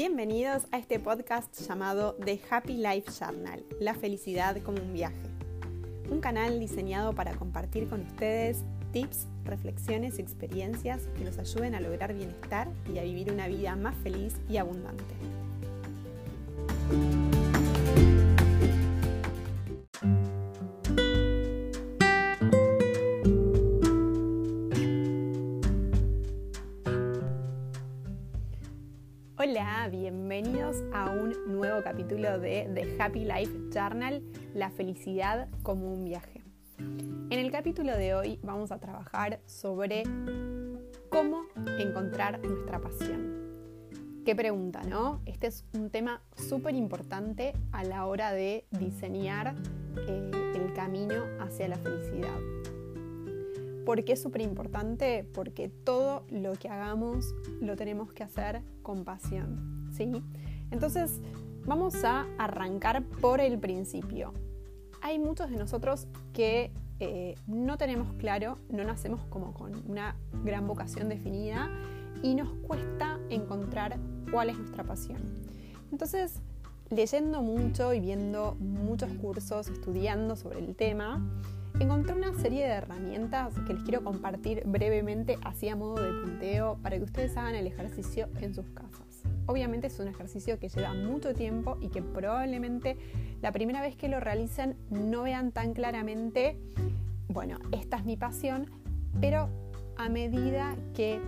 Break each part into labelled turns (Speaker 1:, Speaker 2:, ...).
Speaker 1: Bienvenidos a este podcast llamado The Happy Life Journal, la felicidad como un viaje. Un canal diseñado para compartir con ustedes tips, reflexiones y experiencias que los ayuden a lograr bienestar y a vivir una vida más feliz y abundante. Bienvenidos a un nuevo capítulo de The Happy Life Journal, la felicidad como un viaje. En el capítulo de hoy vamos a trabajar sobre cómo encontrar nuestra pasión. Qué pregunta, ¿no? Este es un tema súper importante a la hora de diseñar eh, el camino hacia la felicidad. ¿Por qué es súper importante? Porque todo lo que hagamos lo tenemos que hacer con pasión, ¿sí? Entonces, vamos a arrancar por el principio. Hay muchos de nosotros que eh, no tenemos claro, no nacemos como con una gran vocación definida y nos cuesta encontrar cuál es nuestra pasión. Entonces, leyendo mucho y viendo muchos cursos, estudiando sobre el tema, encontré una serie de herramientas que les quiero compartir brevemente así a modo de punteo para que ustedes hagan el ejercicio en sus casas. Obviamente es un ejercicio que lleva mucho tiempo y que probablemente la primera vez que lo realicen no vean tan claramente, bueno, esta es mi pasión, pero a medida que eh,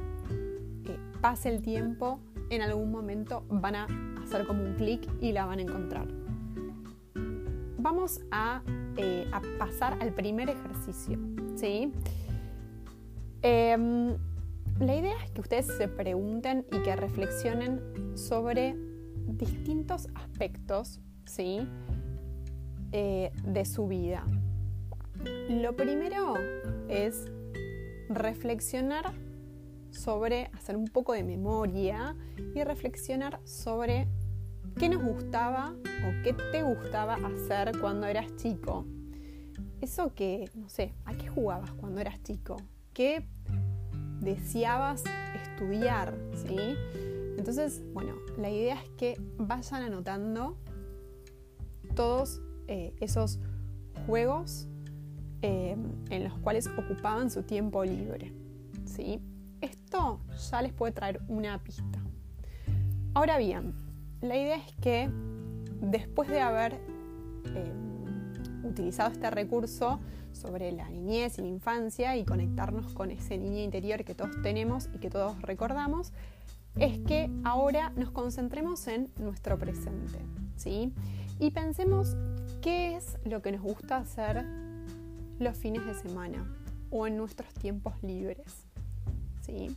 Speaker 1: pase el tiempo, en algún momento van a hacer como un clic y la van a encontrar. Vamos a eh, a pasar al primer ejercicio. ¿sí? Em, la idea es que ustedes se pregunten y que reflexionen sobre distintos aspectos ¿sí? Eh, de su vida. Lo primero es reflexionar sobre, hacer un poco de memoria y reflexionar sobre ¿Qué nos gustaba o qué te gustaba hacer cuando eras chico? Eso que, no sé, ¿a qué jugabas cuando eras chico? ¿Qué deseabas estudiar? ¿Sí? Entonces, bueno, la idea es que vayan anotando todos eh, esos juegos eh, en los cuales ocupaban su tiempo libre. ¿sí? Esto ya les puede traer una pista. Ahora bien, la idea es que después de haber eh, utilizado este recurso sobre la niñez y la infancia y conectarnos con ese niño interior que todos tenemos y que todos recordamos, es que ahora nos concentremos en nuestro presente, ¿sí? Y pensemos qué es lo que nos gusta hacer los fines de semana o en nuestros tiempos libres, ¿sí?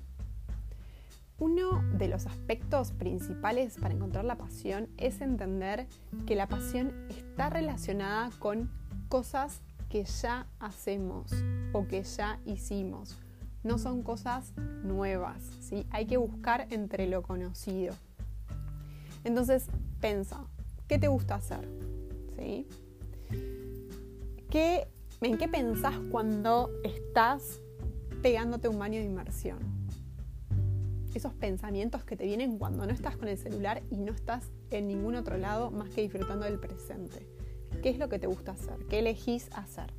Speaker 1: Uno de los aspectos principales para encontrar la pasión es entender que la pasión está relacionada con cosas que ya hacemos o que ya hicimos. No son cosas nuevas, ¿sí? Hay que buscar entre lo conocido. Entonces, pensa, ¿qué te gusta hacer? ¿Sí? ¿En qué pensás cuando estás pegándote un baño de inmersión? Esos pensamientos que te vienen cuando no estás con el celular y no estás en ningún otro lado más que disfrutando del presente. ¿Qué es lo que te gusta hacer? ¿Qué elegís hacer?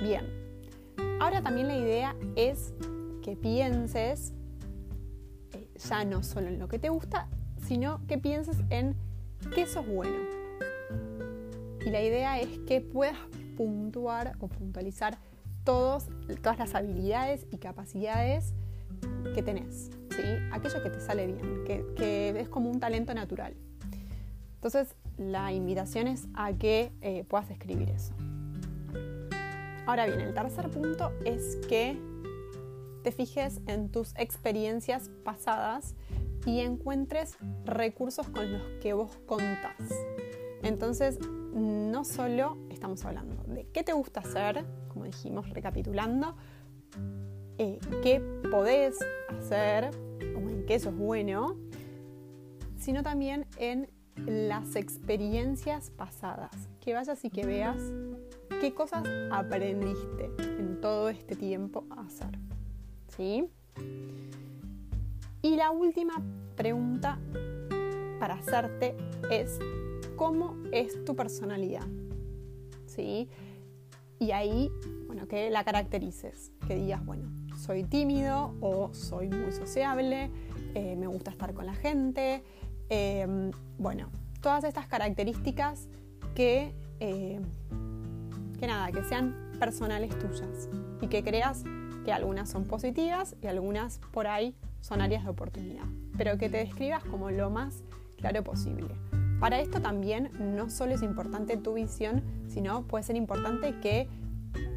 Speaker 1: Bien, ahora también la idea es que pienses eh, ya no solo en lo que te gusta, sino que pienses en qué sos bueno. Y la idea es que puedas puntuar o puntualizar todos, todas las habilidades y capacidades que tenés, ¿sí? aquello que te sale bien, que, es como un talento natural. Entonces, la invitación es a que eh, puedas escribir eso. Ahora bien, el tercer punto es que te fijes en tus experiencias pasadas y encuentres recursos con los que vos contás. Entonces, no solo estamos hablando de qué te gusta hacer, como dijimos recapitulando, eh, qué podés hacer o en qué eso es bueno, sino también en las experiencias pasadas. Que vayas y que veas qué cosas aprendiste en todo este tiempo a hacer. ¿Sí? Y la última pregunta para hacerte es cómo es tu personalidad. ¿Sí? Y ahí, bueno, que la caracterices, que digas, bueno, soy tímido o soy muy sociable, eh, me gusta estar con la gente, em, bueno, todas estas características que, eh, que nada, que sean personales tuyas y que creas que algunas son positivas y algunas por ahí son áreas de oportunidad, pero que te describas como lo más claro posible. Para esto también no solo es importante tu visión, sino puede ser importante que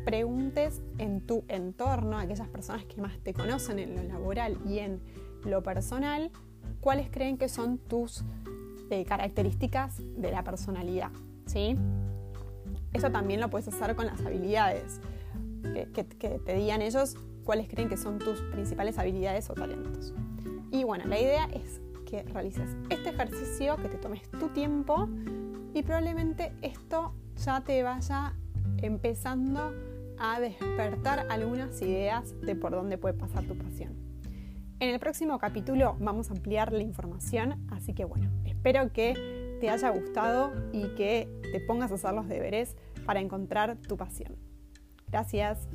Speaker 1: preguntes en tu entorno, a aquellas personas que más te conocen en lo laboral y en lo personal, cuáles creen que son tus eh, características de la personalidad. ¿sí? Eso también lo puedes hacer con las habilidades, que, te digan ellos cuáles creen que son tus principales habilidades o talentos. Y bueno, la idea es que realices este ejercicio, que te tomes tu tiempo y probablemente esto ya te vaya empezando a despertar algunas ideas de por dónde puede pasar tu pasión. En el próximo capítulo vamos a ampliar la información, así que bueno, espero que te haya gustado y que te pongas a hacer los deberes para encontrar tu pasión. Gracias.